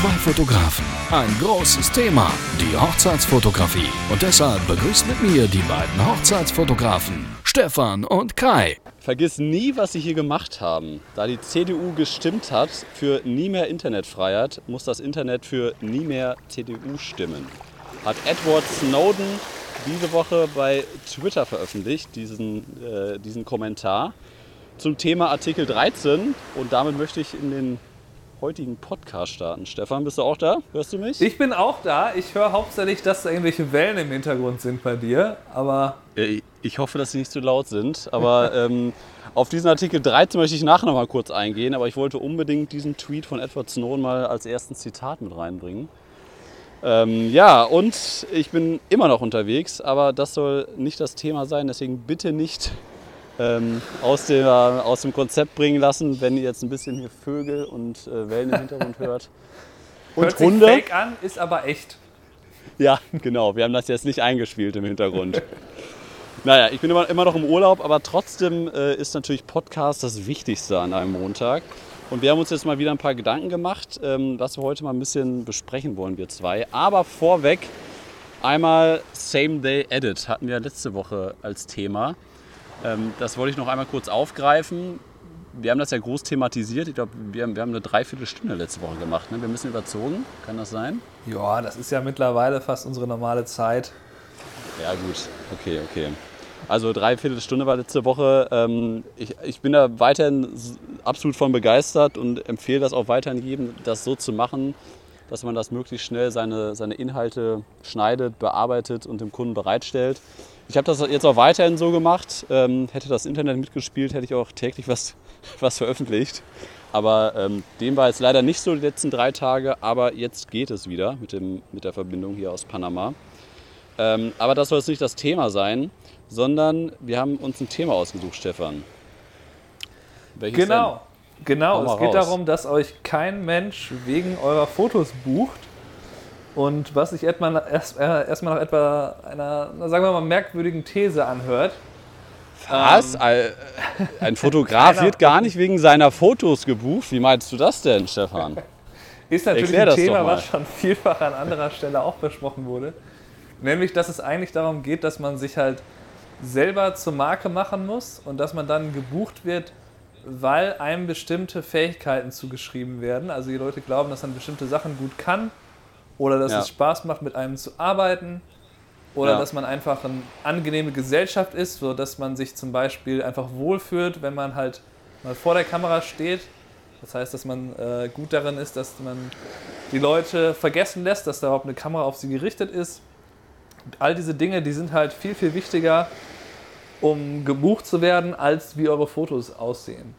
Zwei Fotografen, ein großes Thema, die Hochzeitsfotografie. Und deshalb begrüßt mit mir die beiden Hochzeitsfotografen, Stefan und Kai. Vergiss nie, was sie hier gemacht haben. Da die CDU gestimmt hat für nie mehr Internetfreiheit, muss das Internet für nie mehr CDU stimmen. Hat Edward Snowden diese Woche bei Twitter veröffentlicht, diesen, äh, diesen Kommentar zum Thema Artikel 13. Und damit möchte ich in den heutigen Podcast starten. Stefan, bist du auch da? Hörst du mich? Ich bin auch da. Ich höre hauptsächlich, dass da irgendwelche Wellen im Hintergrund sind bei dir, aber. Ich hoffe, dass sie nicht zu laut sind. Aber ähm, auf diesen Artikel 13 möchte ich nachher noch mal kurz eingehen. Aber ich wollte unbedingt diesen Tweet von Edward Snowden mal als ersten Zitat mit reinbringen. Ähm, ja, und ich bin immer noch unterwegs, aber das soll nicht das Thema sein. Deswegen bitte nicht ähm, aus, der, aus dem Konzept bringen lassen, wenn ihr jetzt ein bisschen hier Vögel und äh, Wellen im Hintergrund hört. Und hört Hunde. Sich fake an, ist aber echt. Ja, genau. Wir haben das jetzt nicht eingespielt im Hintergrund. naja, ich bin immer, immer noch im Urlaub, aber trotzdem äh, ist natürlich Podcast das Wichtigste an einem Montag. Und wir haben uns jetzt mal wieder ein paar Gedanken gemacht, ähm, was wir heute mal ein bisschen besprechen wollen, wir zwei. Aber vorweg einmal Same Day Edit hatten wir letzte Woche als Thema. Ähm, das wollte ich noch einmal kurz aufgreifen. Wir haben das ja groß thematisiert. Ich glaube, wir haben, wir haben eine Dreiviertelstunde letzte Woche gemacht. Ne? Wir haben ein bisschen überzogen. Kann das sein? Ja, das ist ja mittlerweile fast unsere normale Zeit. Ja, gut. Okay, okay. Also Dreiviertelstunde war letzte Woche. Ähm, ich, ich bin da weiterhin absolut von begeistert und empfehle das auch weiterhin jedem, das so zu machen, dass man das möglichst schnell seine, seine Inhalte schneidet, bearbeitet und dem Kunden bereitstellt. Ich habe das jetzt auch weiterhin so gemacht. Ähm, hätte das Internet mitgespielt, hätte ich auch täglich was, was veröffentlicht. Aber ähm, dem war jetzt leider nicht so die letzten drei Tage, aber jetzt geht es wieder mit, dem, mit der Verbindung hier aus Panama. Ähm, aber das soll jetzt nicht das Thema sein, sondern wir haben uns ein Thema ausgesucht, Stefan. Welches genau, denn? genau. Es geht raus. darum, dass euch kein Mensch wegen eurer Fotos bucht, und was sich erstmal erst, äh, erstmal nach etwa einer, sagen wir mal, merkwürdigen These anhört. Was? Ähm, ein Fotograf wird gar nicht wegen seiner Fotos gebucht? Wie meinst du das denn, Stefan? Ist natürlich Erklär ein Thema, was schon vielfach an anderer Stelle auch besprochen wurde. Nämlich, dass es eigentlich darum geht, dass man sich halt selber zur Marke machen muss und dass man dann gebucht wird, weil einem bestimmte Fähigkeiten zugeschrieben werden. Also die Leute glauben, dass man bestimmte Sachen gut kann oder dass ja. es Spaß macht, mit einem zu arbeiten oder ja. dass man einfach eine angenehme Gesellschaft ist, so dass man sich zum Beispiel einfach wohlfühlt, wenn man halt mal vor der Kamera steht. Das heißt, dass man äh, gut darin ist, dass man die Leute vergessen lässt, dass da überhaupt eine Kamera auf sie gerichtet ist. Und all diese Dinge, die sind halt viel, viel wichtiger, um gebucht zu werden, als wie eure Fotos aussehen.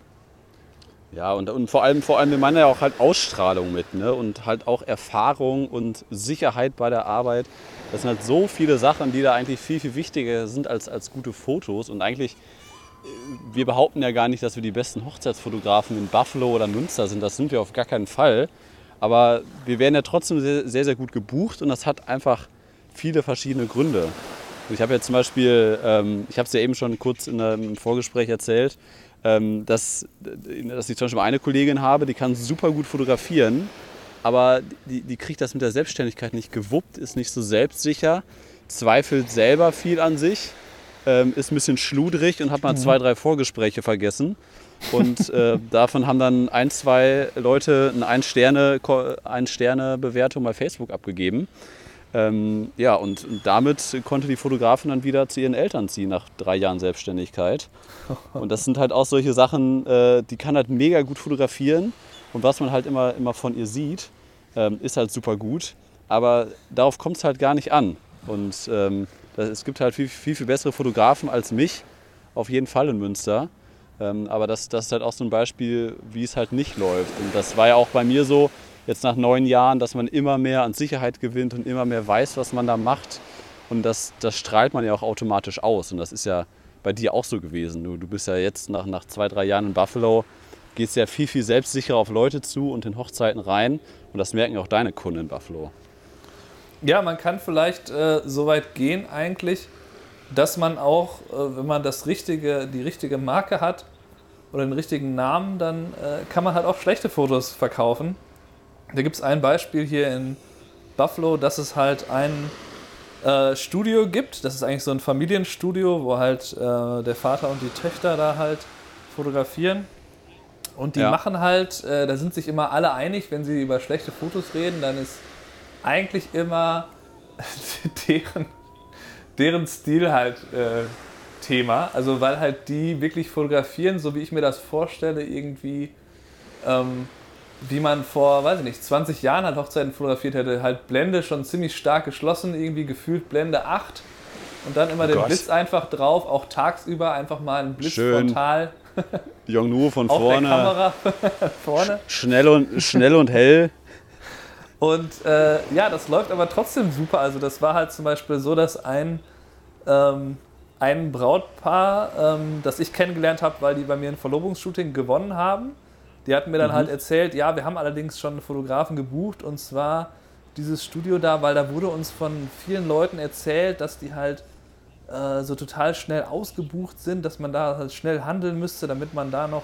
Ja, und, und vor allem, vor allem, wir meinen ja auch halt Ausstrahlung mit, ne? Und halt auch Erfahrung und Sicherheit bei der Arbeit. Das sind halt so viele Sachen, die da eigentlich viel, viel wichtiger sind als, als gute Fotos. Und eigentlich, äh, wir behaupten ja gar nicht, dass wir die besten Hochzeitsfotografen in Buffalo oder Münster sind. Das sind wir auf gar keinen Fall. Aber wir werden ja trotzdem sehr, sehr, sehr gut gebucht und das hat einfach viele verschiedene Gründe. Ich habe ja zum Beispiel, ähm, ich habe es ja eben schon kurz in einem Vorgespräch erzählt, ähm, dass, dass ich zum Beispiel eine Kollegin habe, die kann super gut fotografieren, aber die, die kriegt das mit der Selbstständigkeit nicht gewuppt, ist nicht so selbstsicher, zweifelt selber viel an sich, ähm, ist ein bisschen schludrig und hat mal zwei, drei Vorgespräche vergessen. Und äh, davon haben dann ein, zwei Leute eine Ein-Sterne-Bewertung ein Sterne bei Facebook abgegeben. Ähm, ja, und, damit konnte die Fotografin dann wieder zu ihren Eltern ziehen nach drei Jahren Selbstständigkeit. Und das sind halt auch solche Sachen, äh, die kann halt mega gut fotografieren. Und was man halt immer, immer von ihr sieht, ähm, ist halt super gut. Aber darauf kommt es halt gar nicht an. Und ähm, das, es gibt halt viel, viel, viel bessere Fotografen als mich, auf jeden Fall in Münster. Ähm, aber das, das ist halt auch so ein Beispiel, wie es halt nicht läuft. Und das war ja auch bei mir so, jetzt nach neun Jahren, dass man immer mehr an Sicherheit gewinnt und immer mehr weiß, was man da macht. Und das, das strahlt man ja auch automatisch aus. Und das ist ja bei dir auch so gewesen. Du, du bist ja jetzt nach, nach zwei, drei Jahren in Buffalo, gehst ja viel, viel selbstsicherer auf Leute zu und in Hochzeiten rein. Und das merken auch deine Kunden in Buffalo. Ja, man kann vielleicht äh, so weit gehen eigentlich, dass man auch, äh, wenn man das richtige, die richtige Marke hat oder den richtigen Namen, dann äh, kann man halt auch schlechte Fotos verkaufen Da gibt es ein Beispiel hier in Buffalo, dass es halt ein äh, Studio gibt. Das ist eigentlich so ein Familienstudio, wo halt äh, der Vater und die Töchter da halt fotografieren. Und die ja. machen halt, äh, da sind sich immer alle einig, wenn sie über schlechte Fotos reden, dann ist eigentlich immer deren, deren Stil halt äh, Thema. Also weil halt die wirklich fotografieren, so wie ich mir das vorstelle, irgendwie, ähm, wie man vor, weiß ich nicht, 20 Jahren halt Hochzeiten fotografiert hätte. Halt Blende schon ziemlich stark geschlossen, irgendwie gefühlt Blende 8 und dann immer oh den Gott. Blitz einfach drauf, auch tagsüber einfach mal ein Blitz Schön. frontal. Yongnu von Auf vorne. Der Kamera vorne. Schnell und, schnell und hell. Und äh, ja, das läuft aber trotzdem super. Also das war halt zum Beispiel so, dass ein, ähm, ein Brautpaar, ähm, das ich kennengelernt habe, weil die bei mir ein Verlobungsshooting gewonnen haben, die hatten mir dann mhm. halt erzählt, ja, wir haben allerdings schon einen Fotografen gebucht und zwar dieses Studio da, weil da wurde uns von vielen Leuten erzählt, dass die halt äh, so total schnell ausgebucht sind, dass man da halt schnell handeln müsste, damit man da noch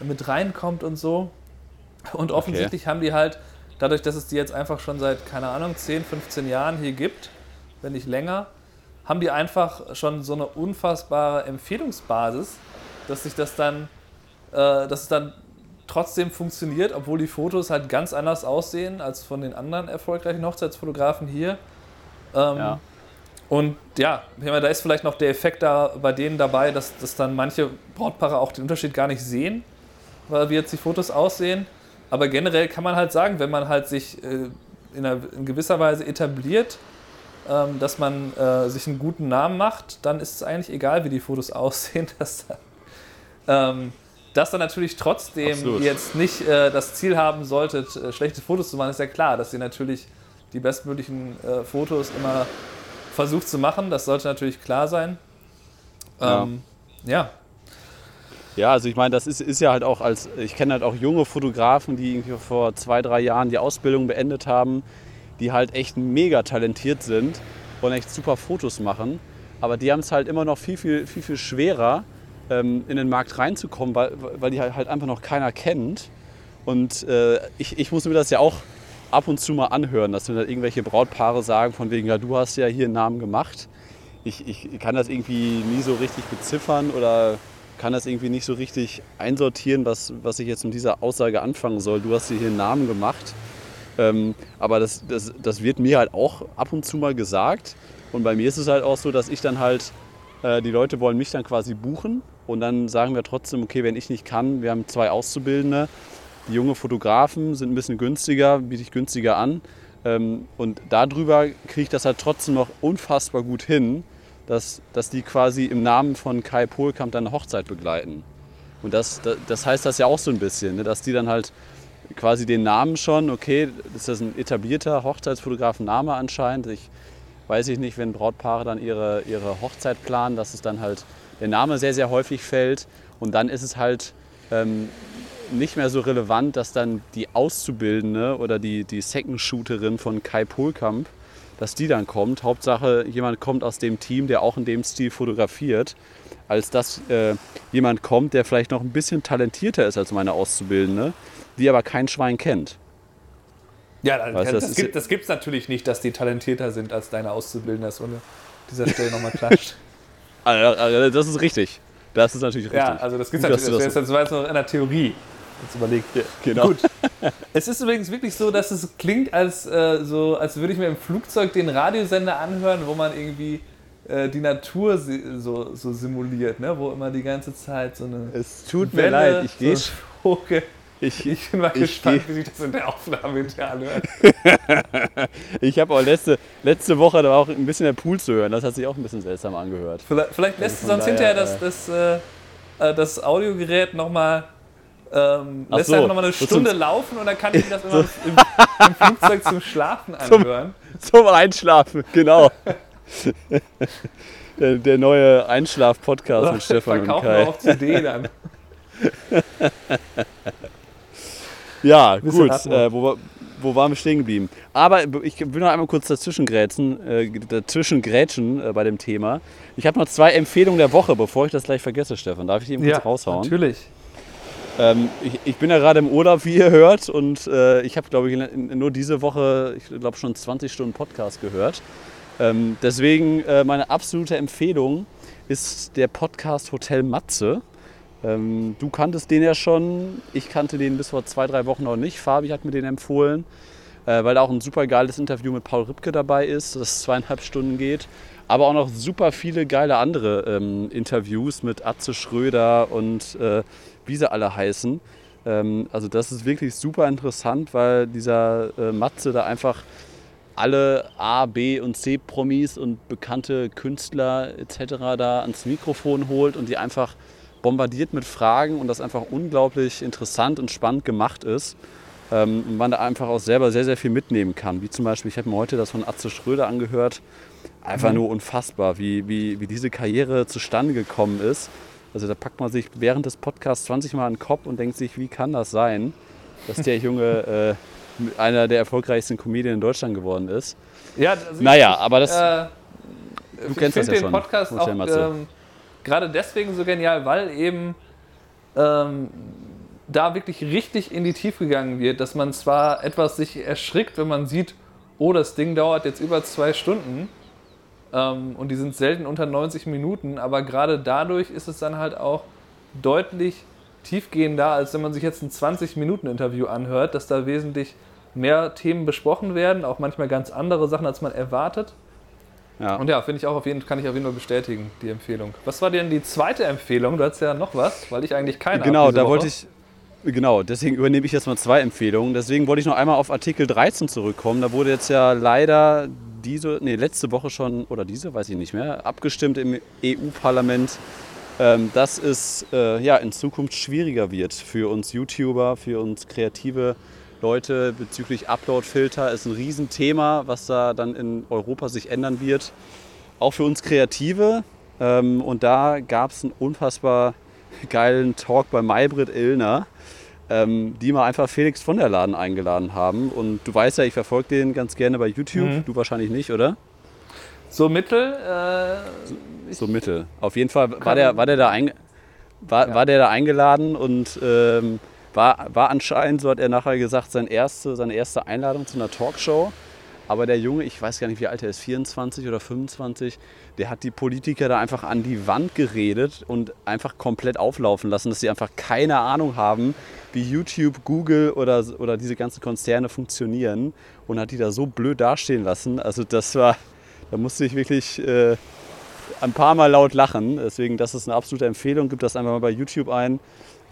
mit reinkommt und so. Und offensichtlich okay. haben die halt, dadurch, dass es die jetzt einfach schon seit, keine Ahnung, 10, 15 Jahren hier gibt, wenn nicht länger, haben die einfach schon so eine unfassbare Empfehlungsbasis, dass sich das dann, äh, dass es dann trotzdem funktioniert, obwohl die Fotos halt ganz anders aussehen als von den anderen erfolgreichen Hochzeitsfotografen hier. Ähm, ja. Und ja, da ist vielleicht noch der Effekt da bei denen dabei, dass, dass dann manche Brautpaare auch den Unterschied gar nicht sehen, wie jetzt die Fotos aussehen. Aber generell kann man halt sagen, wenn man halt sich äh, in, einer, in, gewisser Weise etabliert, ähm, dass man äh, sich einen guten Namen macht, dann ist es eigentlich egal, wie die Fotos aussehen. Dass, ähm, dass dann natürlich trotzdem Absolut. jetzt nicht äh, das Ziel haben solltet, äh, schlechte Fotos zu machen, ist ja klar, dass ihr natürlich die bestmöglichen äh, Fotos immer versucht zu machen. Das sollte natürlich klar sein. Ähm, ja. ja. Ja, also ich meine, das ist, ist ja halt auch als, ich kenne halt auch junge Fotografen, die irgendwie vor zwei, drei Jahren die Ausbildung beendet haben, die halt echt mega talentiert sind und echt super Fotos machen. Aber die haben es halt immer noch viel, viel, viel, viel schwerer, ähm, in den Markt reinzukommen, weil, weil die halt, einfach noch keiner kennt. Und äh, ich, ich muss mir das ja auch ab und zu mal anhören, dass mir dann irgendwelche Brautpaare sagen, von wegen, ja, du hast ja hier einen Namen gemacht. Ich, ich kann das irgendwie nie so richtig beziffern oder kann das irgendwie nicht so richtig einsortieren, was, was ich jetzt mit dieser Aussage anfangen soll. Du hast dir hier einen Namen gemacht. Ähm, aber das, das, das wird mir halt auch ab und zu mal gesagt. Und bei mir ist es halt auch so, dass ich dann halt, äh, die Leute wollen mich dann quasi buchen und dann sagen wir trotzdem, okay, wenn ich nicht kann, wir haben zwei Auszubildende, die junge Fotografen sind ein bisschen günstiger, biete ich günstiger an. Ähm, und darüber kriege ich das halt trotzdem noch unfassbar gut hin, dass, dass die quasi im Namen von Kai Pohlkamp dann eine Hochzeit begleiten. Und das, das, das heißt das ja auch so ein bisschen, ne? dass die dann halt quasi den Namen schon, okay, das ist ein etablierter Hochzeitsfotografen-Name anscheinend. Ich weiß ich nicht, wenn Brautpaare dann ihre, ihre Hochzeit planen, dass es dann halt der Name sehr, sehr häufig fällt. Und dann ist es halt ähm, nicht mehr so relevant, dass dann die Auszubildende oder die, die Second-Shooterin von Kai Pohlkamp, dass die dann kommt. Hauptsache, jemand kommt aus dem Team, der auch in dem Stil fotografiert, als dass äh, jemand kommt, der vielleicht noch ein bisschen talentierter ist als meine Auszubildende, die aber kein Schwein kennt. Ja, weißt, das, das, das gibt es natürlich nicht, dass die talentierter sind als deine Auszubildende. Das ohne dieser Stelle nochmal klatscht. Also, also, das ist richtig. Das ist natürlich richtig. Ja, also das gibt es natürlich. Das, das war jetzt noch in der Theorie. Jetzt überlegt. Ja, genau. Gut. es ist übrigens wirklich so, dass es klingt, als, äh, so, als würde ich mir im Flugzeug den Radiosender anhören, wo man irgendwie äh, die Natur so, so simuliert, ne? wo immer die ganze Zeit so eine. Es tut Welle, mir leid, ich gehe. So ich, ich, bin mal ich gespannt, wie sich das in der Aufnahme hinterher anhört. ich habe auch letzte, letzte Woche da war auch ein bisschen der Pool zu hören. Das hat sich auch ein bisschen seltsam angehört. Vielleicht, vielleicht lässt du sonst hinterher das, das, äh, äh das Audiogerät nochmal ähm, lässt so, einfach nochmal eine Stunde laufen und dann kann ich das immer so. im, im, Flugzeug zum Schlafen anhören. Zum, zum Einschlafen, genau. der, der, neue Einschlaf-Podcast mit Stefan und Kai. Verkaufen wir auch CD dann. Ja, gut. Äh, wo, wo waren wir stehen geblieben? Aber ich will noch einmal kurz dazwischen grätschen, äh, dazwischen grätschen äh, bei dem Thema. Ich habe noch zwei Empfehlungen der Woche, bevor ich das gleich vergesse, Stefan. Darf ich die eben ja, kurz raushauen? natürlich. Ähm, ich, ich, bin ja gerade im Urlaub, wie ihr hört, und äh, ich habe, glaube ich, nur diese Woche, ich glaube, schon 20 Stunden Podcast gehört. Ähm, deswegen äh, meine absolute Empfehlung ist der Podcast Hotel Matze. Ähm, du kanntest den ja schon, ich kannte den bis vor zwei, drei Wochen noch nicht. Fabi hat mir den empfohlen, äh, weil da auch ein super geiles Interview mit Paul Ripke dabei ist, das zweieinhalb Stunden geht. Aber auch noch super viele geile andere ähm, Interviews mit Atze Schröder und äh, wie sie alle heißen. Ähm, also das ist wirklich super interessant, weil dieser äh, Matze da einfach alle A, B und C Promis und bekannte Künstler etc. da ans Mikrofon holt und die einfach bombardiert mit Fragen und das einfach unglaublich interessant und spannend gemacht ist. Ähm, und man da einfach auch selber sehr, sehr viel mitnehmen kann. Wie zum Beispiel, ich habe mir heute das von Atze Schröder angehört. Einfach mhm. nur unfassbar, wie, wie, wie diese Karriere zustande gekommen ist. Also da packt man sich während des Podcasts 20 Mal den Kopf und denkt sich, wie kann das sein, dass der Junge äh, einer der erfolgreichsten Comedien in Deutschland geworden ist. Ja, also naja, ich, aber das. Äh, du kennst das ja den schon. Podcast auch ähm, gerade deswegen so genial, weil eben ähm, da wirklich richtig in die Tiefe gegangen wird, dass man zwar etwas sich erschrickt, wenn man sieht, oh, das Ding dauert jetzt über zwei Stunden ähm, und die sind selten unter 90 Minuten, aber gerade dadurch ist es dann halt auch deutlich tiefgehender, als wenn man sich jetzt ein 20-Minuten-Interview anhört, dass da wesentlich mehr Themen besprochen werden, auch manchmal ganz andere Sachen, als man erwartet. Ja. Und ja, finde ich auch auf jeden, kann ich auf jeden Fall bestätigen, die Empfehlung. Was war denn die zweite Empfehlung? Du hast ja noch was, weil ich eigentlich keine Genau, da Woche. wollte ich, Genau, deswegen übernehme ich jetzt mal zwei Empfehlungen. Deswegen wollte ich noch einmal auf Artikel 13 zurückkommen. Da wurde jetzt ja leider diese, nee, letzte Woche schon, oder diese, weiß ich nicht mehr, abgestimmt im EU-Parlament, ähm, dass es äh, ja, in Zukunft schwieriger wird für uns YouTuber, für uns kreative Leute bezüglich Upload-Filter. Ist ein Riesenthema, was da dann in Europa sich ändern wird. Auch für uns Kreative. Ähm, und da gab es einen unfassbar geilen Talk bei Maybrit Illner ähm, die mal einfach Felix von der Laden eingeladen haben. Und du weißt ja, ich verfolge den ganz gerne bei YouTube. Mhm. Du wahrscheinlich nicht, oder? So mittel? Äh, so, so mittel. Auf jeden Fall war der, war der, da, ein, war, ja. war der da eingeladen und ähm, war, war anscheinend, so hat er nachher gesagt, sein erste, seine erste Einladung zu einer Talkshow. Aber der Junge, ich weiß gar nicht, wie alt er ist, 24 oder 25, der hat die Politiker da einfach an die Wand geredet und einfach komplett auflaufen lassen, dass sie einfach keine Ahnung haben, wie YouTube, Google oder, oder diese ganzen Konzerne funktionieren und hat die da so blöd dastehen lassen. Also das war, da musste ich wirklich äh, ein paar Mal laut lachen. Deswegen, das ist eine absolute Empfehlung. Gib das einfach mal bei YouTube ein.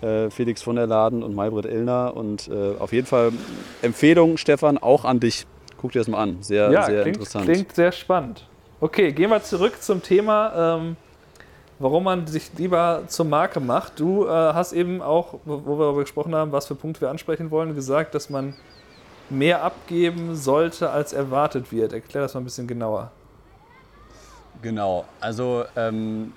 Äh, Felix von der Laden und Maybrit Illner. Und äh, auf jeden Fall Empfehlung, Stefan, auch an dich. Guck dir das mal an. Sehr, ja, sehr klingt, interessant. Klingt sehr spannend. Okay, gehen wir zurück zum Thema, ähm, warum man sich lieber zur Marke macht. Du äh, hast eben auch, wo wir darüber gesprochen haben, was für Punkte wir ansprechen wollen, gesagt, dass man mehr abgeben sollte, als erwartet wird. Erklär das mal ein bisschen genauer. Genau, also ähm,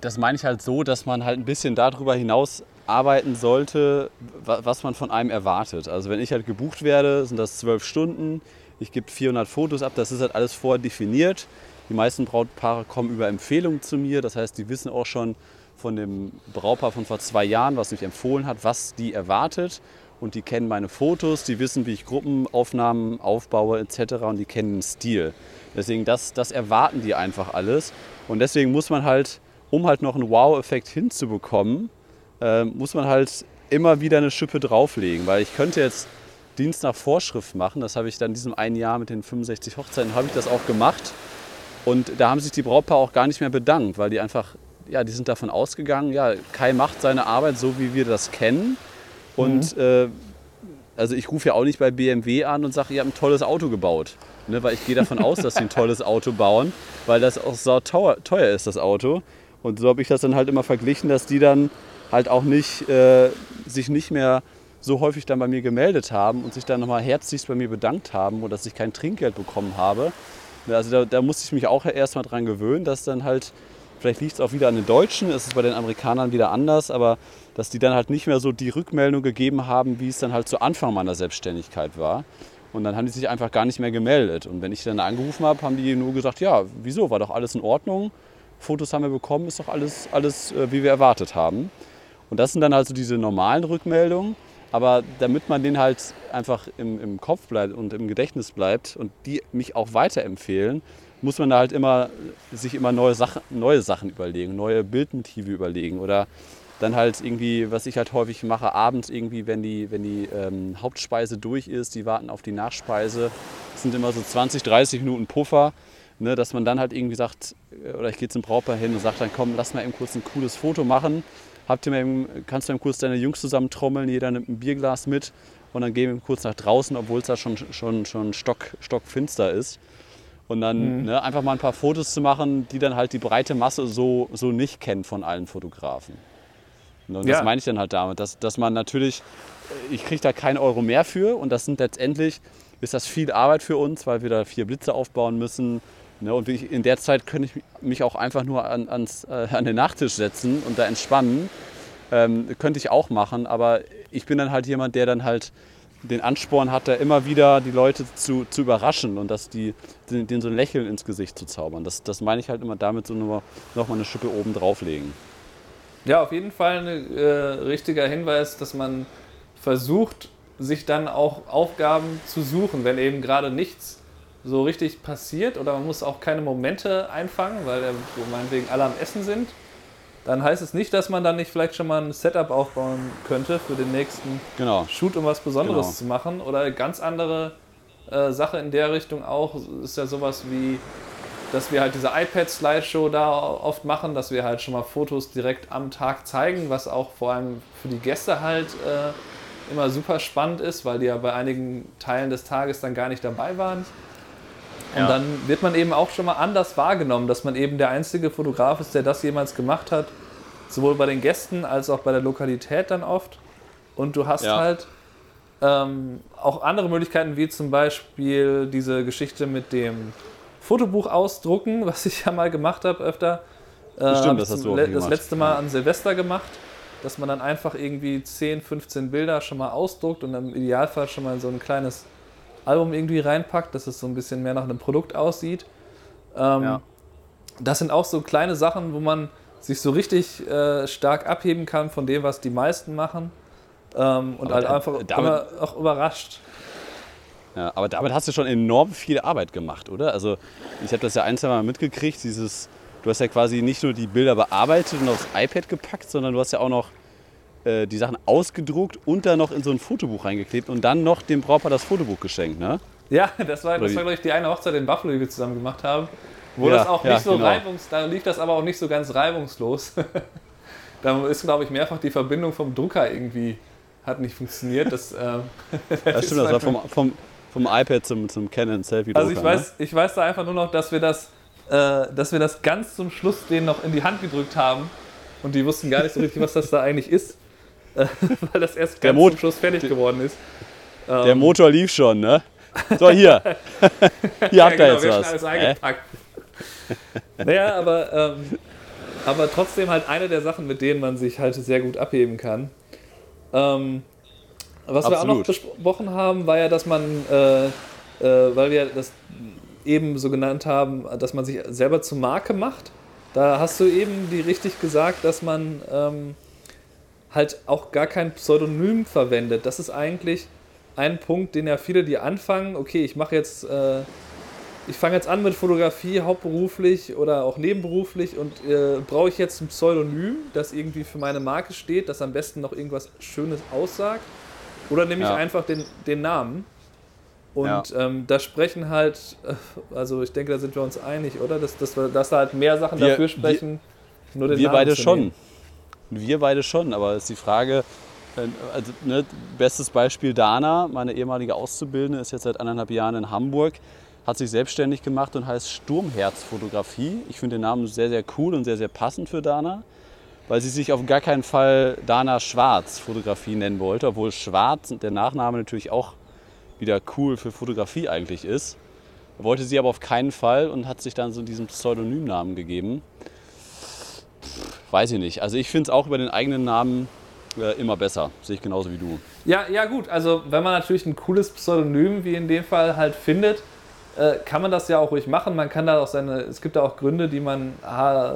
das meine ich halt so, dass man halt ein bisschen darüber hinaus arbeiten sollte, was man von einem erwartet. Also wenn ich halt gebucht werde, sind das zwölf Stunden ich gebe 400 Fotos ab, das ist halt alles vordefiniert. Die meisten Brautpaare kommen über Empfehlungen zu mir, das heißt, die wissen auch schon von dem Brautpaar von vor zwei Jahren, was mich empfohlen hat, was die erwartet. Und die kennen meine Fotos, die wissen, wie ich Gruppenaufnahmen aufbaue etc. und die kennen den Stil. Deswegen, das, das erwarten die einfach alles. Und deswegen muss man halt, um halt noch einen Wow-Effekt hinzubekommen, äh, muss man halt immer wieder eine Schippe drauflegen. Weil ich könnte jetzt Dienst nach Vorschrift machen. Das habe ich dann in diesem einen Jahr mit den 65 Hochzeiten, habe ich das auch gemacht. Und da haben sich die Brautpaare auch gar nicht mehr bedankt, weil die einfach, ja, die sind davon ausgegangen, ja, Kai macht seine Arbeit so, wie wir das kennen. Und mhm. äh, also ich rufe ja auch nicht bei BMW an und sage, ihr habt ein tolles Auto gebaut. Ne, weil ich gehe davon aus, dass sie ein tolles Auto bauen, weil das auch sau teuer, teuer ist, das Auto. Und so habe ich das dann halt immer verglichen, dass die dann halt auch nicht, äh, sich nicht mehr so häufig dann bei mir gemeldet haben und sich dann nochmal herzlichst bei mir bedankt haben und dass ich kein Trinkgeld bekommen habe. Also da, da musste ich mich auch erstmal dran gewöhnen, dass dann halt, vielleicht liegt es auch wieder an den Deutschen, es ist bei den Amerikanern wieder anders, aber dass die dann halt nicht mehr so die Rückmeldung gegeben haben, wie es dann halt zu Anfang meiner Selbstständigkeit war. Und dann haben die sich einfach gar nicht mehr gemeldet. Und wenn ich dann angerufen habe, haben die nur gesagt, ja, wieso, war doch alles in Ordnung. Fotos haben wir bekommen, ist doch alles, alles äh, wie wir erwartet haben. Und das sind dann halt so diese normalen Rückmeldungen. Aber damit man den halt einfach im, im Kopf bleibt und im Gedächtnis bleibt und die mich auch weiterempfehlen, muss man da halt immer sich immer neue Sachen, neue Sachen überlegen, neue Bildmotive überlegen oder dann halt irgendwie, was ich halt häufig mache, abends irgendwie, wenn die, wenn die ähm, Hauptspeise durch ist, die warten auf die Nachspeise, das sind immer so 20, 30 Minuten Puffer, ne, dass man dann halt irgendwie sagt, äh, oder ich gehe zum Brautpaar hin und sage dann, komm, lass mal eben kurz ein cooles Foto machen. Habt ihr eben, kannst du eben kurz deine Jungs zusammen trommeln, jeder nimmt ein Bierglas mit und dann gehen wir kurz nach draußen, obwohl es da schon, schon, schon stock, stockfinster ist. Und dann mhm. ne, einfach mal ein paar Fotos zu machen, die dann halt die breite Masse so, so nicht kennt von allen Fotografen. Und ja. das meine ich dann halt damit, dass, dass man natürlich, äh, ich kriege da keinen Euro mehr für und das sind letztendlich, ist das viel Arbeit für uns, weil wir da vier Blitze aufbauen müssen. Ne, und in der Zeit könnte ich mich auch einfach nur an, ans, äh, an den Nachtisch setzen und da entspannen. Ähm, könnte ich auch machen, aber ich bin dann halt jemand, der dann halt den Ansporn hat, da immer wieder die Leute zu, zu überraschen und dass die, denen so ein Lächeln ins Gesicht zu zaubern. Das, das meine ich halt immer damit, so nur noch mal eine Schippe oben drauflegen. Ja, auf jeden Fall ein äh, richtiger Hinweis, dass man versucht, sich dann auch Aufgaben zu suchen, wenn eben gerade nichts so richtig passiert oder man muss auch keine Momente einfangen, weil wo meinetwegen alle am Essen sind. Dann heißt es nicht, dass man dann nicht vielleicht schon mal ein Setup aufbauen könnte für den nächsten genau. Shoot, um was Besonderes genau. zu machen. Oder ganz andere äh, Sache in der Richtung auch ist ja sowas wie dass wir halt diese iPad-Slideshow da oft machen, dass wir halt schon mal Fotos direkt am Tag zeigen, was auch vor allem für die Gäste halt äh, immer super spannend ist, weil die ja bei einigen Teilen des Tages dann gar nicht dabei waren. Und ja. dann wird man eben auch schon mal anders wahrgenommen, dass man eben der einzige Fotograf ist, der das jemals gemacht hat, sowohl bei den Gästen als auch bei der Lokalität dann oft. Und du hast ja. halt ähm, auch andere Möglichkeiten, wie zum Beispiel diese Geschichte mit dem Fotobuch ausdrucken, was ich ja mal gemacht habe öfter. Äh, Stimmt, das hast du auch le Das letzte Mal an Silvester gemacht, dass man dann einfach irgendwie 10, 15 Bilder schon mal ausdruckt und im Idealfall schon mal so ein kleines Album irgendwie reinpackt, dass es so ein bisschen mehr nach einem Produkt aussieht. Ähm, ja. Das sind auch so kleine Sachen, wo man sich so richtig äh, stark abheben kann von dem, was die meisten machen. Ähm, und aber halt einfach immer auch überrascht. Ja, aber damit hast du schon enorm viel Arbeit gemacht, oder? Also ich habe das ja ein, zwei Mal mitgekriegt, dieses, du hast ja quasi nicht nur die Bilder bearbeitet und aufs iPad gepackt, sondern du hast ja auch noch äh, die Sachen ausgedruckt und dann noch in so ein Fotobuch reingeklebt und dann noch dem Brautpaar das Fotobuch geschenkt, ne? Ja, das war, das war glaube ich, die eine Hochzeit in Buffalo, die wir zusammen gemacht haben. Wo ja, das auch nicht ja, so genau. reibungs, da lief das aber auch nicht so ganz reibungslos. da ist, glaube ich, mehrfach die Verbindung vom Drucker irgendwie hat nicht funktioniert. Das, äh, das stimmt, das war vom, vom, vom iPad zum, zum Canon Selfie. Also ich weiß, ne? ich weiß da einfach nur noch, dass wir das, äh, dass wir das ganz zum Schluss denen noch in die Hand gedrückt haben und die wussten gar nicht so richtig, was das da eigentlich ist, weil das erst ganz zum Schluss fertig geworden ist. Der ähm, Motor lief schon, ne? So, hier. hier habt ihr ja, genau, jetzt was. Alles eingepackt. Äh? naja, aber, ähm, aber trotzdem halt eine der Sachen, mit denen man sich halt sehr gut abheben kann. Ähm, was Absolut. wir auch noch besprochen haben, war ja, dass man, äh, äh, weil wir das eben so genannt haben, dass man sich selber zur Marke macht. Da hast du eben die richtig gesagt, dass man ähm, halt auch gar kein Pseudonym verwendet. Das ist eigentlich ein Punkt, den ja viele, die anfangen, okay, ich mache jetzt, äh, ich fange jetzt an mit Fotografie hauptberuflich oder auch nebenberuflich und äh, brauche ich jetzt ein Pseudonym, das irgendwie für meine Marke steht, das am besten noch irgendwas Schönes aussagt. Oder nehme ich ja. einfach den, den Namen. Und ja. ähm, da sprechen halt, äh, also ich denke, da sind wir uns einig, oder? Dass, dass, wir, dass da halt mehr Sachen wir, dafür sprechen, wir, nur den wir Namen beide schon. Wir beide schon, aber ist die Frage, äh, also, ne, bestes Beispiel Dana, meine ehemalige Auszubildende, ist jetzt seit anderthalb Jahren in Hamburg, hat sich selbstständig gemacht und heißt Sturmherzfotografie. Ich finde den Namen sehr, sehr cool und sehr, sehr passend für Dana weil sie sich auf gar keinen Fall Dana Schwarz Fotografie nennen wollte, obwohl Schwarz, der Nachname natürlich auch wieder cool für Fotografie eigentlich ist. Wollte sie aber auf keinen Fall und hat sich dann so diesen Pseudonymnamen gegeben. Weiß ich nicht. Also ich finde es auch über den eigenen Namen äh, immer besser. Sehe ich genauso wie du. Ja, ja gut. Also wenn man natürlich ein cooles Pseudonym wie in dem Fall halt findet, äh, kann man das ja auch ruhig machen. Man kann da auch seine, es gibt da auch Gründe, die man, ah,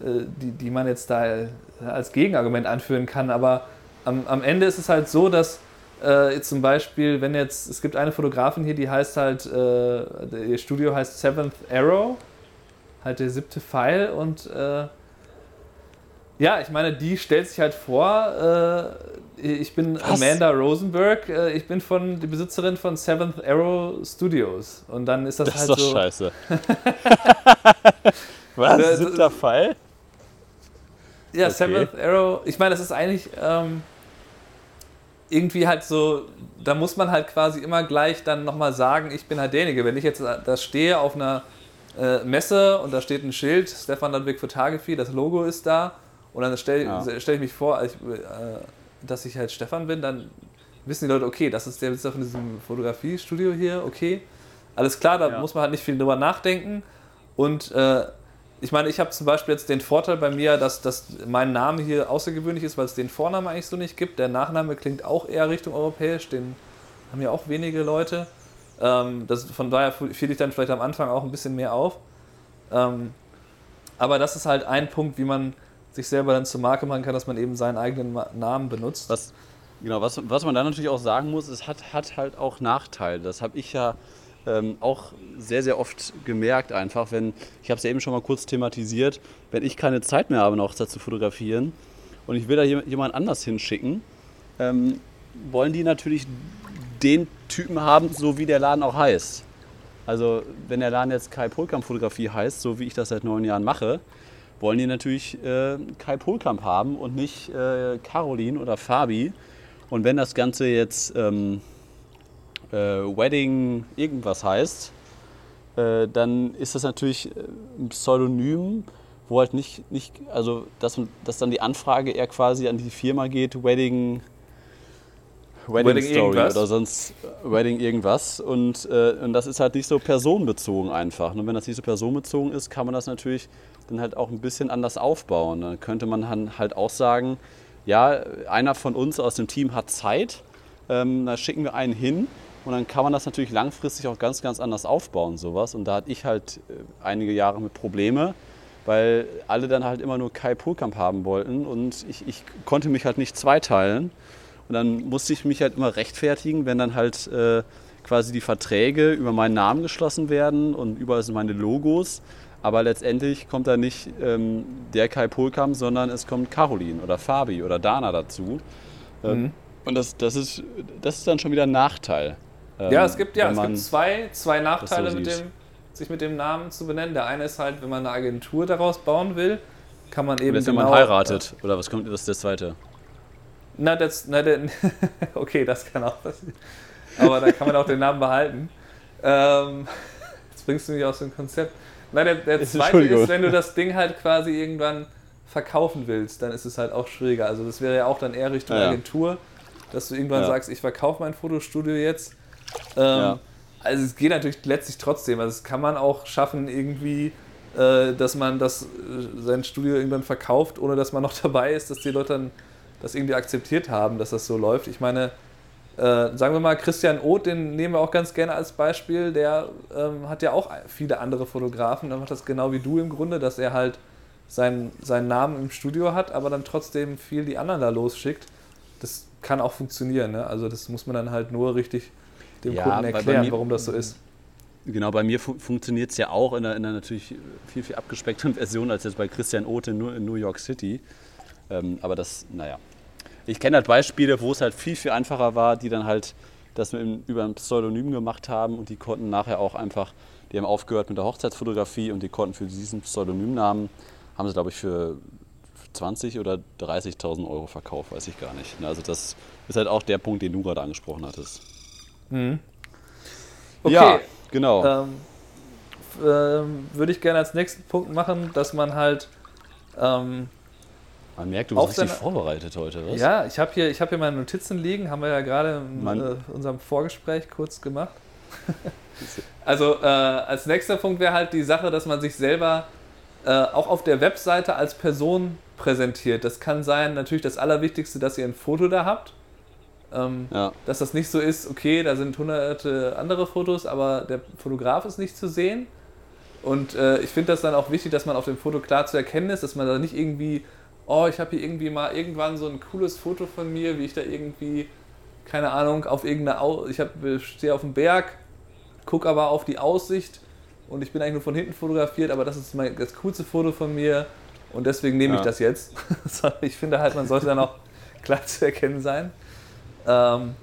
äh, die, die man jetzt da als Gegenargument anführen kann, aber am, am Ende ist es halt so, dass äh, zum Beispiel, wenn jetzt, es gibt eine Fotografin hier, die heißt halt, äh, ihr Studio heißt Seventh Arrow, halt der siebte Pfeil und äh, ja, ich meine, die stellt sich halt vor, äh, ich bin Was? Amanda Rosenberg, äh, ich bin von die Besitzerin von Seventh Arrow Studios und dann ist das, das halt ist doch so. scheiße. Was? Siebter Pfeil? Ja, okay. Seventh Arrow. Ich meine, das ist eigentlich ähm, irgendwie halt so, da muss man halt quasi immer gleich dann nochmal sagen, ich bin halt derjenige. Wenn ich jetzt da stehe auf einer äh, Messe und da steht ein Schild, Stefan Ludwig Photography, das Logo ist da und dann stelle ja. stell ich mich vor, ich, äh, dass ich halt Stefan bin, dann wissen die Leute, okay, das ist der Besitzer von diesem Fotografiestudio hier, okay. Alles klar, da ja. muss man halt nicht viel drüber nachdenken und äh, ich meine, ich habe zum Beispiel jetzt den Vorteil bei mir, dass, dass mein Name hier außergewöhnlich ist, weil es den Vornamen eigentlich so nicht gibt. Der Nachname klingt auch eher Richtung europäisch, den haben ja auch wenige Leute. Ähm, das, von daher fiel ich dann vielleicht am Anfang auch ein bisschen mehr auf. Ähm, aber das ist halt ein Punkt, wie man sich selber dann zur Marke machen kann, dass man eben seinen eigenen Namen benutzt. Was, genau, was, was man dann natürlich auch sagen muss, es hat, hat halt auch Nachteile. Das habe ich ja ähm, auch sehr, sehr oft gemerkt einfach, wenn, ich habe es ja eben schon mal kurz thematisiert, wenn ich keine Zeit mehr habe, Hochzeit zu fotografieren und ich will da jemand anders hinschicken, ähm, wollen die natürlich den Typen haben, so wie der Laden auch heißt. Also wenn der Laden jetzt Kai Polkamp Fotografie heißt, so wie ich das seit neun Jahren mache, wollen die natürlich äh, Kai Polkamp haben und nicht äh, Caroline oder Fabi. Und wenn das Ganze jetzt ähm, äh, Wedding irgendwas heißt, äh, dann ist das natürlich äh, ein Pseudonym, wo halt nicht, nicht also dass, dass dann die Anfrage eher quasi an die Firma geht, Wedding, Wedding, Wedding Story irgendwas. oder sonst äh, Wedding irgendwas. Und, und das ist halt nicht so personenbezogen einfach. Und wenn das nicht so personenbezogen ist, kann man das natürlich dann halt auch ein bisschen anders aufbauen. Dann könnte man halt auch sagen, ja, einer von uns aus dem Team hat Zeit, ähm, da schicken wir einen hin und dann kann man das natürlich langfristig auch ganz, ganz anders aufbauen, sowas. Und da hatte ich halt äh, einige Jahre mit Probleme, weil alle dann halt immer nur Kai Pulkamp haben wollten und ich, ich konnte mich halt nicht zweiteilen. Und dann musste ich mich halt immer rechtfertigen, wenn dann halt äh, quasi die Verträge über meinen Namen geschlossen werden und überall sind meine Logos. Aber letztendlich kommt da nicht ähm, der Kai Polkamp, sondern es kommt Caroline oder Fabi oder Dana dazu. Ähm, mhm. Und das, das, ist, das ist dann schon wieder ein Nachteil. Ähm, ja, es gibt ja es gibt zwei, zwei Nachteile, so mit dem, sich mit dem Namen zu benennen. Der eine ist halt, wenn man eine Agentur daraus bauen will, kann man eben. Wenn genau, man heiratet, äh, oder was kommt, das ist der zweite? Na, das, na der, okay, das kann auch passieren. Aber da kann man auch den Namen behalten. Ähm, jetzt bringst du mich aus dem Konzept. Na, der, der zweite ist, wenn du das Ding halt quasi irgendwann verkaufen willst, dann ist es halt auch schwieriger. Also das wäre ja auch dann eher Richtung ja, Agentur, dass du irgendwann ja. sagst, ich verkaufe mein Fotostudio jetzt ähm, ja. Also es geht natürlich letztlich trotzdem. Also das kann man auch schaffen, irgendwie, äh, dass man das, äh, sein Studio irgendwann verkauft, ohne dass man noch dabei ist, dass die Leute dann das irgendwie akzeptiert haben, dass das so läuft. Ich meine, äh, sagen wir mal, Christian Oth, den nehmen wir auch ganz gerne als Beispiel, der ähm, hat ja auch viele andere Fotografen, der macht das genau wie du im Grunde, dass er halt seinen, seinen Namen im Studio hat, aber dann trotzdem viel die anderen da losschickt. Das kann auch funktionieren, ne? also das muss man dann halt nur richtig dem ja, Kunden erklären, mir, warum das so ist. Genau, bei mir fu funktioniert es ja auch in einer, in einer, natürlich viel, viel abgespeckten Version als jetzt bei Christian Oth in, in New York City. Ähm, aber das, naja. Ich kenne halt Beispiele, wo es halt viel, viel einfacher war, die dann halt das mit, über ein Pseudonym gemacht haben und die konnten nachher auch einfach, die haben aufgehört mit der Hochzeitsfotografie und die konnten für diesen Pseudonymnamen, haben sie glaube ich für 20 oder 30.000 Euro verkauft, weiß ich gar nicht. Also das ist halt auch der Punkt, den du gerade angesprochen hattest. Mhm. Okay. Ja, genau. Ähm, ähm, Würde ich gerne als nächsten Punkt machen, dass man halt. Ähm, man merkt, du bist richtig vorbereitet heute, was? Ja, ich habe hier, hab hier meine Notizen liegen, haben wir ja gerade in äh, unserem Vorgespräch kurz gemacht. also äh, als nächster Punkt wäre halt die Sache, dass man sich selber äh, auch auf der Webseite als Person präsentiert. Das kann sein, natürlich das Allerwichtigste, dass ihr ein Foto da habt. Ähm, ja. Dass das nicht so ist, okay, da sind hunderte andere Fotos, aber der Fotograf ist nicht zu sehen. Und äh, ich finde das dann auch wichtig, dass man auf dem Foto klar zu erkennen ist, dass man da nicht irgendwie oh, ich habe hier irgendwie mal irgendwann so ein cooles Foto von mir, wie ich da irgendwie, keine Ahnung, auf irgendeine, Au ich stehe auf dem Berg, gucke aber auf die Aussicht und ich bin eigentlich nur von hinten fotografiert, aber das ist mein, das coolste Foto von mir und deswegen nehme ja. ich das jetzt. ich finde halt, man sollte dann auch klar zu erkennen sein. Ähm,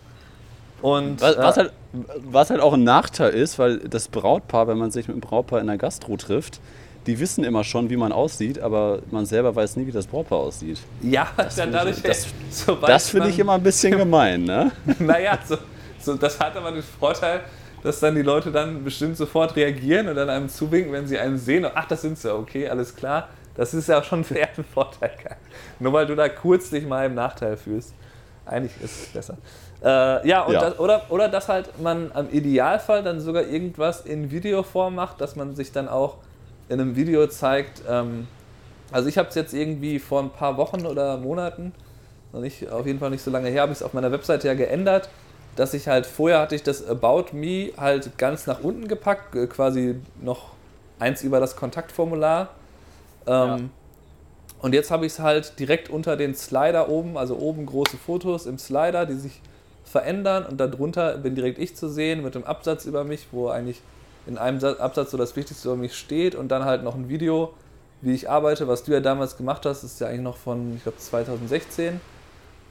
und, was, was, äh, halt, was halt auch ein Nachteil ist, weil das Brautpaar, wenn man sich mit dem Brautpaar in der Gastro trifft, die wissen immer schon, wie man aussieht, aber man selber weiß nie, wie das Brautpaar aussieht. Ja, das, ja, dadurch, das, so das finde ich immer ein bisschen gemein, ne? naja, so, so, das hat aber den Vorteil, dass dann die Leute dann bestimmt sofort reagieren und dann einem zuwinken, wenn sie einen sehen. Ach, das sind sie, okay, alles klar. Das ist ja auch schon ein Vorteil. Nur weil du da kurz dich mal im Nachteil fühlst. Eigentlich ist es besser. Äh, ja, ja. Das, oder, oder dass halt man im Idealfall dann sogar irgendwas in Videoform macht, dass man sich dann auch in einem Video zeigt. Ähm, also ich habe es jetzt irgendwie vor ein paar Wochen oder Monaten, noch nicht, auf jeden Fall nicht so lange her, habe ich es auf meiner Webseite ja geändert, dass ich halt vorher hatte ich das About Me halt ganz nach unten gepackt, äh, quasi noch eins über das Kontaktformular. Ähm, ja. Und jetzt habe ich es halt direkt unter den Slider oben, also oben große Fotos im Slider, die sich verändern und darunter bin direkt ich zu sehen mit dem Absatz über mich, wo eigentlich in einem Absatz so das Wichtigste über mich steht und dann halt noch ein Video, wie ich arbeite, was du ja damals gemacht hast, ist ja eigentlich noch von, ich glaube, 2016.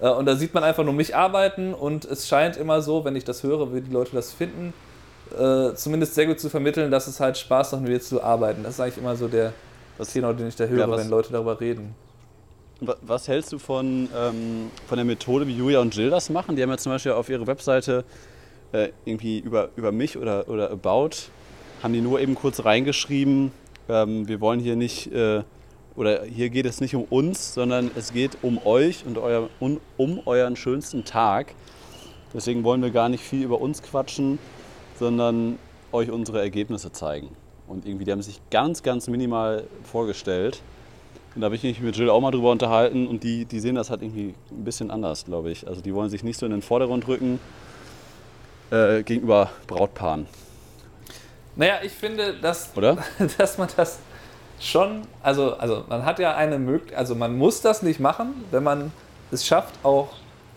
Äh, und da sieht man einfach nur mich arbeiten und es scheint immer so, wenn ich das höre, wie die Leute das finden, äh, zumindest sehr gut zu vermitteln, dass es halt Spaß macht, mit dir zu arbeiten. Das ist eigentlich immer so der was, Tenor, den ich da höre, ja, was, wenn Leute darüber reden. Was hältst du von, ähm, von der Methode, wie Julia und Jill das machen? Die haben ja zum Beispiel auf ihrer Webseite äh, irgendwie über, über mich oder, oder About haben die nur eben kurz reingeschrieben, ähm, wir wollen hier nicht, äh, oder hier geht es nicht um uns, sondern es geht um euch und euer, um, um euren schönsten Tag. Deswegen wollen wir gar nicht viel über uns quatschen, sondern euch unsere Ergebnisse zeigen. Und irgendwie, die haben sich ganz, ganz minimal vorgestellt. Und da habe ich mich mit Jill auch mal drüber unterhalten und die, die sehen das halt irgendwie ein bisschen anders, glaube ich. Also die wollen sich nicht so in den Vordergrund rücken äh, gegenüber Brautpaaren. Naja, ich finde, dass, Oder? dass man das schon, also, also man hat ja eine Möglichkeit, also man muss das nicht machen, wenn man es schafft, auch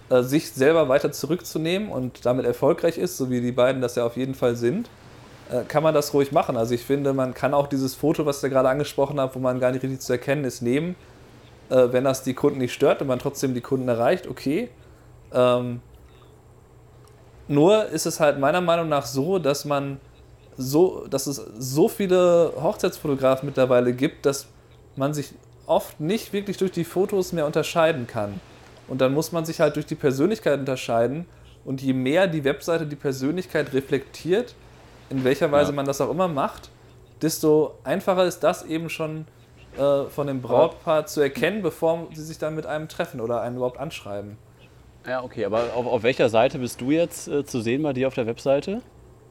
äh, sich selber weiter zurückzunehmen und damit erfolgreich ist, so wie die beiden das ja auf jeden Fall sind, äh, kann man das ruhig machen. Also ich finde, man kann auch dieses Foto, was ihr gerade angesprochen habt, wo man gar nicht richtig zu erkennen ist, nehmen, äh, wenn das die Kunden nicht stört und man trotzdem die Kunden erreicht, okay. Ähm, nur ist es halt meiner Meinung nach so, dass man so, dass es so viele Hochzeitsfotografen mittlerweile gibt, dass man sich oft nicht wirklich durch die Fotos mehr unterscheiden kann. Und dann muss man sich halt durch die Persönlichkeit unterscheiden. Und je mehr die Webseite die Persönlichkeit reflektiert, in welcher Weise ja. man das auch immer macht, desto einfacher ist das eben schon äh, von dem Brautpaar zu erkennen, bevor sie sich dann mit einem treffen oder einen überhaupt anschreiben. Ja, okay, aber auf, auf welcher Seite bist du jetzt äh, zu sehen bei dir auf der Webseite?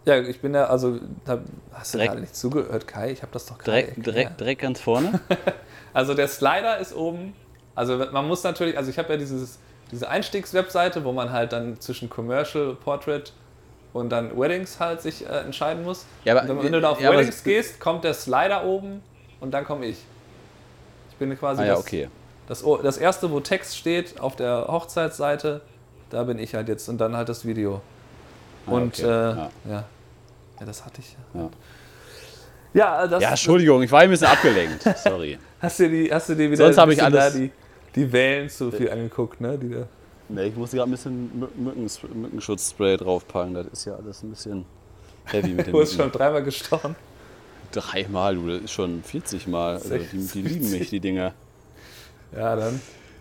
Ja, ich bin ja, also, da hast du direkt, gerade nicht zugehört, Kai? Ich habe das doch gerade direkt, direkt, direkt ganz vorne? also der Slider ist oben. Also man muss natürlich, also ich habe ja dieses, diese Einstiegswebseite, wo man halt dann zwischen Commercial, Portrait und dann Weddings halt sich äh, entscheiden muss. Ja, aber, wenn, wenn, du da auf ja, Weddings gehst, kommt der Slider oben und dann komme ich. Ich bin quasi ah, ja, das, okay. das, das erste, wo Text steht auf der Hochzeitsseite, da bin ich halt jetzt und dann halt das Video. Ah, und okay. äh, ja. ja. Das hatte ich. Ja, ja, das, ja Entschuldigung, ich war ein bisschen abgelenkt. Sorry. Hast du die, hast du dir wieder Sonst habe ich alles die, die Wellen zu viel angeguckt, ne? Die da. Nee, ich musste gerade ein bisschen Mücken, Mückenschutzspray draufpacken. Das ist ja alles ein bisschen heavy mit dem Du hast schon dreimal gestochen. Dreimal, du, das ist schon 40 Mal. Also die, die lieben mich, die Dinger. Ja, dann.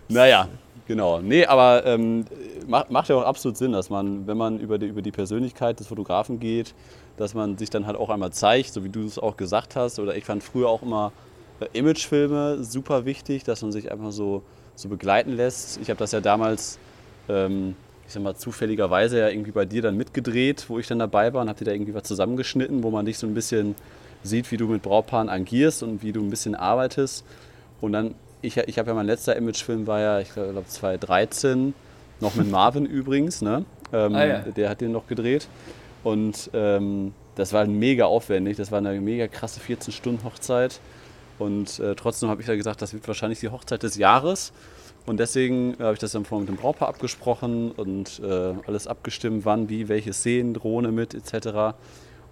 Naja, genau. Nee, aber ähm, macht, macht ja auch absolut Sinn, dass man, wenn man über die, über die Persönlichkeit des Fotografen geht, dass man sich dann halt auch einmal zeigt, so wie du es auch gesagt hast. Oder ich fand früher auch immer äh, Imagefilme super wichtig, dass man sich einfach so, so begleiten lässt. Ich habe das ja damals, ähm, ich sag mal, zufälligerweise ja irgendwie bei dir dann mitgedreht, wo ich dann dabei war und habe dir da irgendwie was zusammengeschnitten, wo man dich so ein bisschen sieht, wie du mit Brautpaaren agierst und wie du ein bisschen arbeitest. Und dann, ich, ich habe ja mein letzter Imagefilm war ja, ich glaube 2013, noch mit Marvin übrigens, ne? Ähm, ah, ja. Der hat den noch gedreht. Und ähm, das war mega aufwendig. Das war eine mega krasse 14-Stunden-Hochzeit. Und äh, trotzdem habe ich ja gesagt, das wird wahrscheinlich die Hochzeit des Jahres. Und deswegen habe ich das dann vorher mit dem Brautpaar abgesprochen und äh, alles abgestimmt, wann, wie, welche Szenen, Drohne mit etc.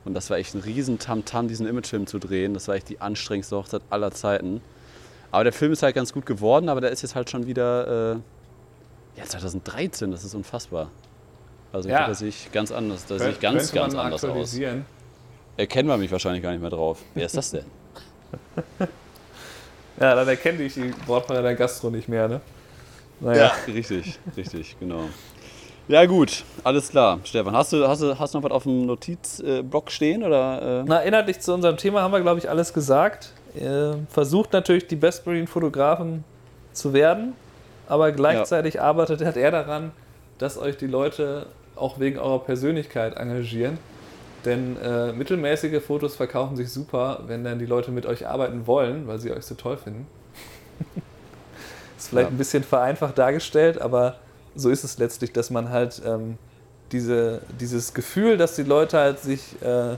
Und das war echt ein riesen Tamtam, diesen Imagefilm zu drehen. Das war echt die anstrengendste Hochzeit aller Zeiten. Aber der Film ist halt ganz gut geworden, aber der ist jetzt halt schon wieder äh, ja, 2013, das ist unfassbar. Also ja. da sehe ich ganz anders, da sehe ich ganz, ganz anders aus. Erkennen wir mich wahrscheinlich gar nicht mehr drauf. Wer ist das denn? ja, dann erkenne ich die Wortpaare der Gastro nicht mehr, ne? Naja. Ja, richtig, richtig, genau. Ja gut, alles klar. Stefan, hast du, hast du, hast du noch was auf dem Notizblock stehen? Oder, äh? Na, inhaltlich zu unserem Thema haben wir, glaube ich, alles gesagt. Äh, versucht natürlich, die Best Marine Fotografen zu werden, aber gleichzeitig ja. arbeitet hat er daran, dass euch die Leute auch wegen eurer Persönlichkeit engagieren. Denn äh, mittelmäßige Fotos verkaufen sich super, wenn dann die Leute mit euch arbeiten wollen, weil sie euch so toll finden. ist vielleicht ja. ein bisschen vereinfacht dargestellt, aber so ist es letztlich, dass man halt ähm, diese, dieses Gefühl, dass die Leute halt sich äh,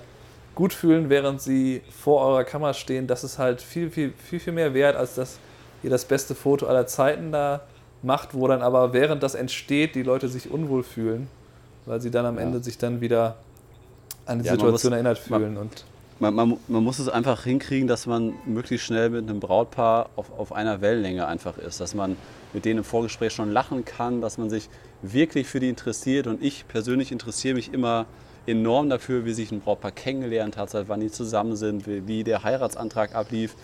gut fühlen, während sie vor eurer Kamera stehen, das ist halt viel, viel, viel, viel mehr wert, als dass ihr das beste Foto aller Zeiten da macht, wo dann aber während das entsteht, die Leute sich unwohl fühlen, weil sie dann am ja. Ende sich dann wieder an die ja, Situation muss, erinnert fühlen. Man, und man, man, man, muss es einfach hinkriegen, dass man möglichst schnell mit einem Brautpaar auf, auf einer Wellenlänge einfach ist, dass man mit denen im Vorgespräch schon lachen kann, dass man sich wirklich für die interessiert und ich persönlich interessiere mich immer enorm dafür, wie sich ein Brautpaar kennengelernt hat, wann die zusammen sind, wie, wie der Heiratsantrag ablief.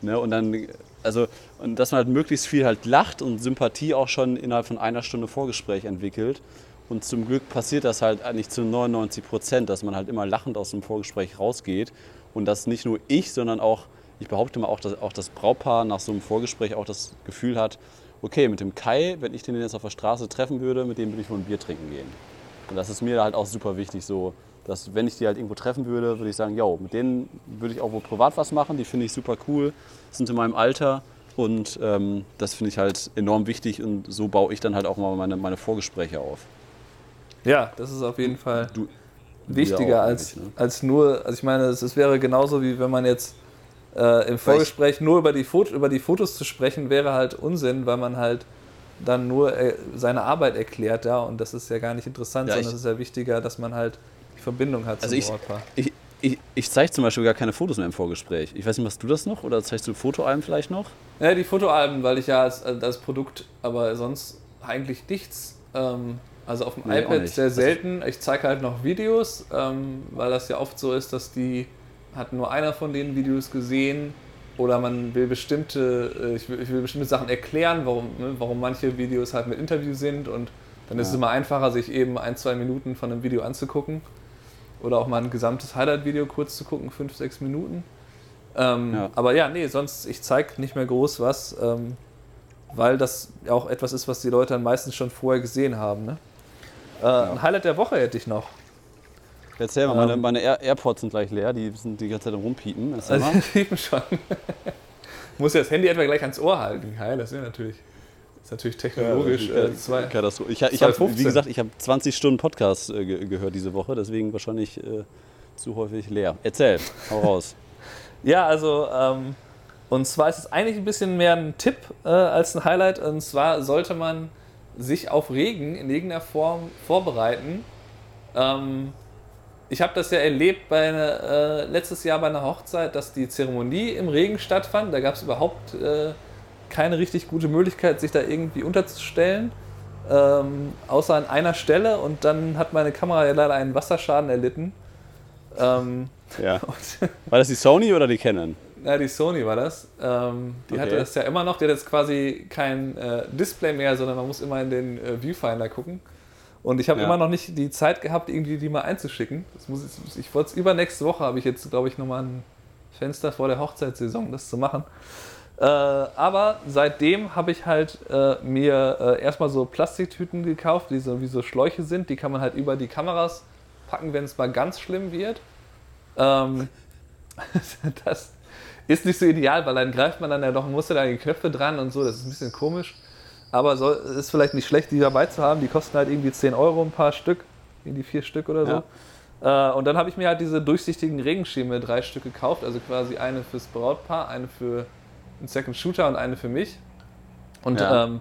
Ne? Und dann, also, und dass man halt möglichst viel halt lacht und Sympathie auch schon innerhalb von einer Stunde Vorgespräch entwickelt. Und zum Glück passiert das halt eigentlich zu 99 Prozent, dass man halt immer lachend aus dem Vorgespräch rausgeht. Und dass nicht nur ich, sondern auch, ich behaupte mal, auch das, auch das Brautpaar nach so einem Vorgespräch auch das Gefühl hat, okay, mit dem Kai, wenn ich den jetzt auf der Straße treffen würde, mit dem würde ich wohl ein Bier trinken gehen. Und das ist mir halt auch super wichtig, so, dass wenn ich die halt irgendwo treffen würde, würde ich sagen, yo, mit denen würde ich auch wohl privat was machen, die finde ich super cool, sind in meinem Alter und ähm, das finde ich halt enorm wichtig und so baue ich dann halt auch mal meine, meine Vorgespräche auf. Ja, das ist auf jeden Fall du, wichtiger ja als, ne? als nur, also ich meine, es wäre genauso wie wenn man jetzt äh, im Vorgespräch nur über die, Foto, über die Fotos zu sprechen, wäre halt Unsinn, weil man halt dann nur äh, seine Arbeit erklärt, ja, und das ist ja gar nicht interessant, ja, sondern es ist ja wichtiger, dass man halt die Verbindung hat also zum ich, Brautpaar. Ich, ich, ich zeige zum Beispiel gar keine Fotos mehr im Vorgespräch. Ich weiß nicht, machst du das noch oder zeigst du Fotoalben vielleicht noch? Ja, die Fotoalben, weil ich ja als, als Produkt, aber sonst eigentlich nichts. Ähm, also auf dem nee, iPad sehr also selten. Ich zeige halt noch Videos, ähm, weil das ja oft so ist, dass die hat nur einer von den Videos gesehen oder man will bestimmte, äh, ich will, ich will bestimmte Sachen erklären, warum, ne, warum manche Videos halt mit Interview sind und dann ja. ist es immer einfacher, sich eben ein, zwei Minuten von einem Video anzugucken oder auch mal ein gesamtes Highlight-Video kurz zu gucken, fünf, sechs Minuten. Ähm, ja. Aber ja, nee, sonst, ich zeige nicht mehr groß was, ähm, weil das auch etwas ist, was die Leute dann meistens schon vorher gesehen haben. Ne? Äh, ja. Ein Highlight der Woche hätte ich noch. Erzähl mal, meine, ähm. meine Air AirPods sind gleich leer, die sind die ganze Zeit rumpiepen. Erzähl also, piepen schon. Muss ja das Handy etwa gleich ans Ohr halten. Geil, das ist natürlich, das ist natürlich technologisch. Ja, äh, zwei, ich ich habe, wie gesagt, ich habe 20 Stunden Podcast äh, ge gehört diese Woche, deswegen wahrscheinlich äh, zu häufig leer. Erzähl, hau raus. ja, also, ähm, und zwar ist es eigentlich ein bisschen mehr ein Tipp äh, als ein Highlight. Und zwar sollte man sich auf Regen in irgendeiner Form vorbereiten. Ähm, ich habe das ja erlebt bei äh, letztes Jahr bei einer Hochzeit, dass die Zeremonie im Regen stattfand. Da gab es überhaupt äh, keine richtig gute Möglichkeit, sich da irgendwie unterzustellen. Ähm, außer an einer Stelle und dann hat meine Kamera ja leider einen Wasserschaden erlitten. Ähm, ja. war das die Sony oder die Canon? Ja, die Sony war das. Ähm, die okay. hatte das ja immer noch. Die hat jetzt quasi kein äh, Display mehr, sondern man muss immer in den äh, Viewfinder gucken. Und ich habe ja. immer noch nicht die Zeit gehabt, irgendwie die mal einzuschicken. Das muss ich ich wollte es übernächste Woche, habe ich jetzt, glaube ich, nochmal ein Fenster vor der Hochzeitssaison, das zu machen. Äh, aber seitdem habe ich halt äh, mir äh, erstmal so Plastiktüten gekauft, die so wie so Schläuche sind. Die kann man halt über die Kameras packen, wenn es mal ganz schlimm wird. Ähm, das ist nicht so ideal, weil dann greift man dann ja doch, muss ja da die Knöpfe dran und so. Das ist ein bisschen komisch. Aber soll, ist vielleicht nicht schlecht, die dabei zu haben. Die kosten halt irgendwie 10 Euro ein paar Stück, irgendwie vier Stück oder so. Ja. Äh, und dann habe ich mir halt diese durchsichtigen Regenschirme drei Stück gekauft, also quasi eine fürs Brautpaar, eine für einen Second Shooter und eine für mich. Und ja. ähm,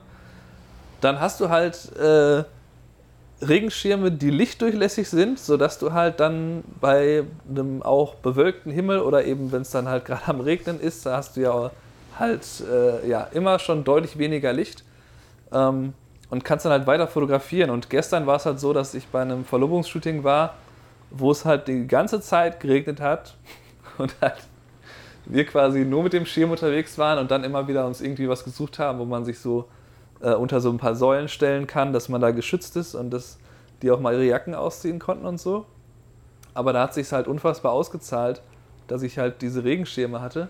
dann hast du halt äh, Regenschirme, die lichtdurchlässig sind, sodass du halt dann bei einem auch bewölkten Himmel oder eben, wenn es dann halt gerade am Regnen ist, da hast du ja halt äh, ja, immer schon deutlich weniger Licht ähm, und kannst dann halt weiter fotografieren. Und gestern war es halt so, dass ich bei einem Verlobungsshooting war, wo es halt die ganze Zeit geregnet hat und halt wir quasi nur mit dem Schirm unterwegs waren und dann immer wieder uns irgendwie was gesucht haben, wo man sich so äh, unter so ein paar Säulen stellen kann, dass man da geschützt ist und dass die auch mal ihre Jacken ausziehen konnten und so. Aber da hat sich halt unfassbar ausgezahlt, dass ich halt diese Regenschirme hatte.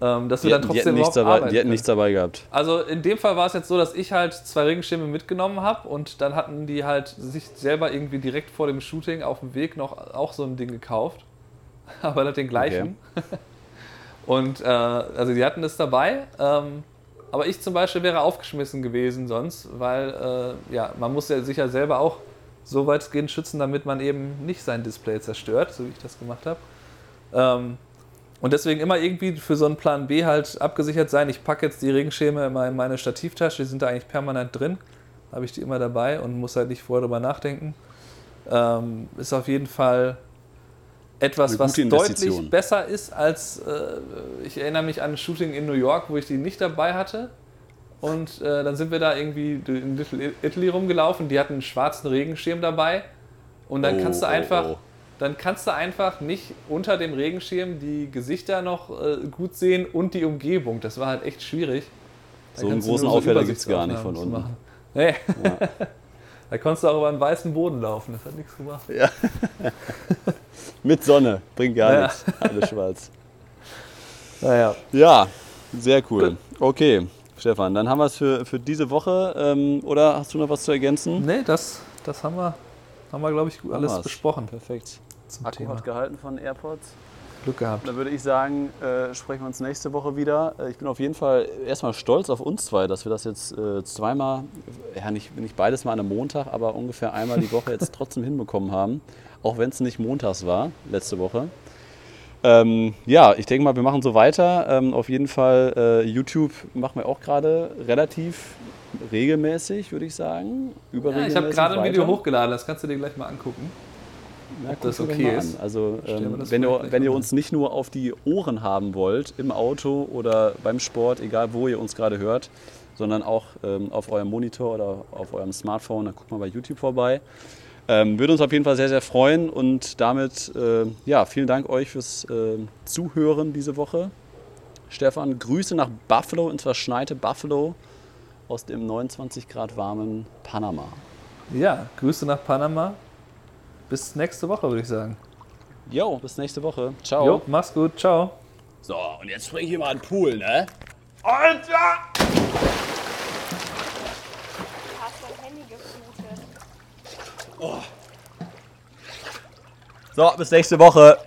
Ähm, dass die wir dann trotzdem die nichts dabei, Die hätten nichts dabei gehabt. Also in dem Fall war es jetzt so, dass ich halt zwei Regenschirme mitgenommen habe und dann hatten die halt sich selber irgendwie direkt vor dem Shooting auf dem Weg noch auch so ein Ding gekauft. Aber nicht den gleichen. Okay. und äh, also die hatten das dabei. Ähm, aber ich zum Beispiel wäre aufgeschmissen gewesen sonst, weil äh, ja, man muss ja sich ja selber auch so weitgehend schützen, damit man eben nicht sein Display zerstört, so wie ich das gemacht habe. Ähm, und deswegen immer irgendwie für so einen Plan B halt abgesichert sein. Ich packe jetzt die Regenschirme immer in meine Stativtasche, die sind da eigentlich permanent drin. Habe ich die immer dabei und muss halt nicht vorher darüber nachdenken. Ähm, ist auf jeden Fall etwas, was deutlich besser ist als, äh, ich erinnere mich an ein Shooting in New York, wo ich die nicht dabei hatte. Und äh, dann sind wir da irgendwie in Little Italy rumgelaufen. Die hatten einen schwarzen Regenschirm dabei. Und dann oh, kannst du oh, einfach, oh, oh. Dann kannst du einfach nicht unter dem Regenschirm die Gesichter noch äh, gut sehen und die Umgebung. Das war halt echt schwierig. Da so einen großen so Aufheller gibt es gar nicht von unten. Nee. Ja. Da konntest du auch über einen weißen Boden laufen, das hat nichts gemacht. Ja. Mit Sonne, bringt gar ja. nichts. Alles schwarz. Naja. Ja, sehr cool. Okay, Stefan, dann haben wir es für, für diese Woche. Ähm, oder hast du noch was zu ergänzen? Nee, das, das haben wir, haben wir glaube ich, alles besprochen. Perfekt. Zum Akku Thema. hat gehalten von AirPods. Glück gehabt. Dann würde ich sagen, äh, sprechen wir uns nächste Woche wieder. Äh, ich bin auf jeden Fall erstmal stolz auf uns zwei, dass wir das jetzt äh, zweimal, ja nicht, nicht beides mal an einem Montag, aber ungefähr einmal die Woche jetzt trotzdem hinbekommen haben. Auch wenn es nicht montags war, letzte Woche. Ähm, ja, ich denke mal, wir machen so weiter. Ähm, auf jeden Fall, äh, YouTube machen wir auch gerade relativ regelmäßig, würde ich sagen. Ja, ich habe gerade ein Video hochgeladen, das kannst du dir gleich mal angucken. Ja, ob das okay ist. Also ähm, wenn, ihr, wenn ihr uns nicht nur auf die Ohren haben wollt, im Auto oder beim Sport, egal wo ihr uns gerade hört, sondern auch ähm, auf eurem Monitor oder auf eurem Smartphone, dann guckt mal bei YouTube vorbei. Ähm, würde uns auf jeden Fall sehr, sehr freuen und damit, äh, ja, vielen Dank euch fürs äh, Zuhören diese Woche. Stefan, Grüße nach Buffalo, ins verschneite Buffalo aus dem 29 Grad warmen Panama. Ja, Grüße nach Panama bis nächste Woche, würde ich sagen. Jo, bis nächste Woche. Ciao. Jo, mach's gut. Ciao. So, und jetzt spring ich hier mal in den Pool, ne? Alter! Du hast dein Handy geflutet. Oh. So, bis nächste Woche.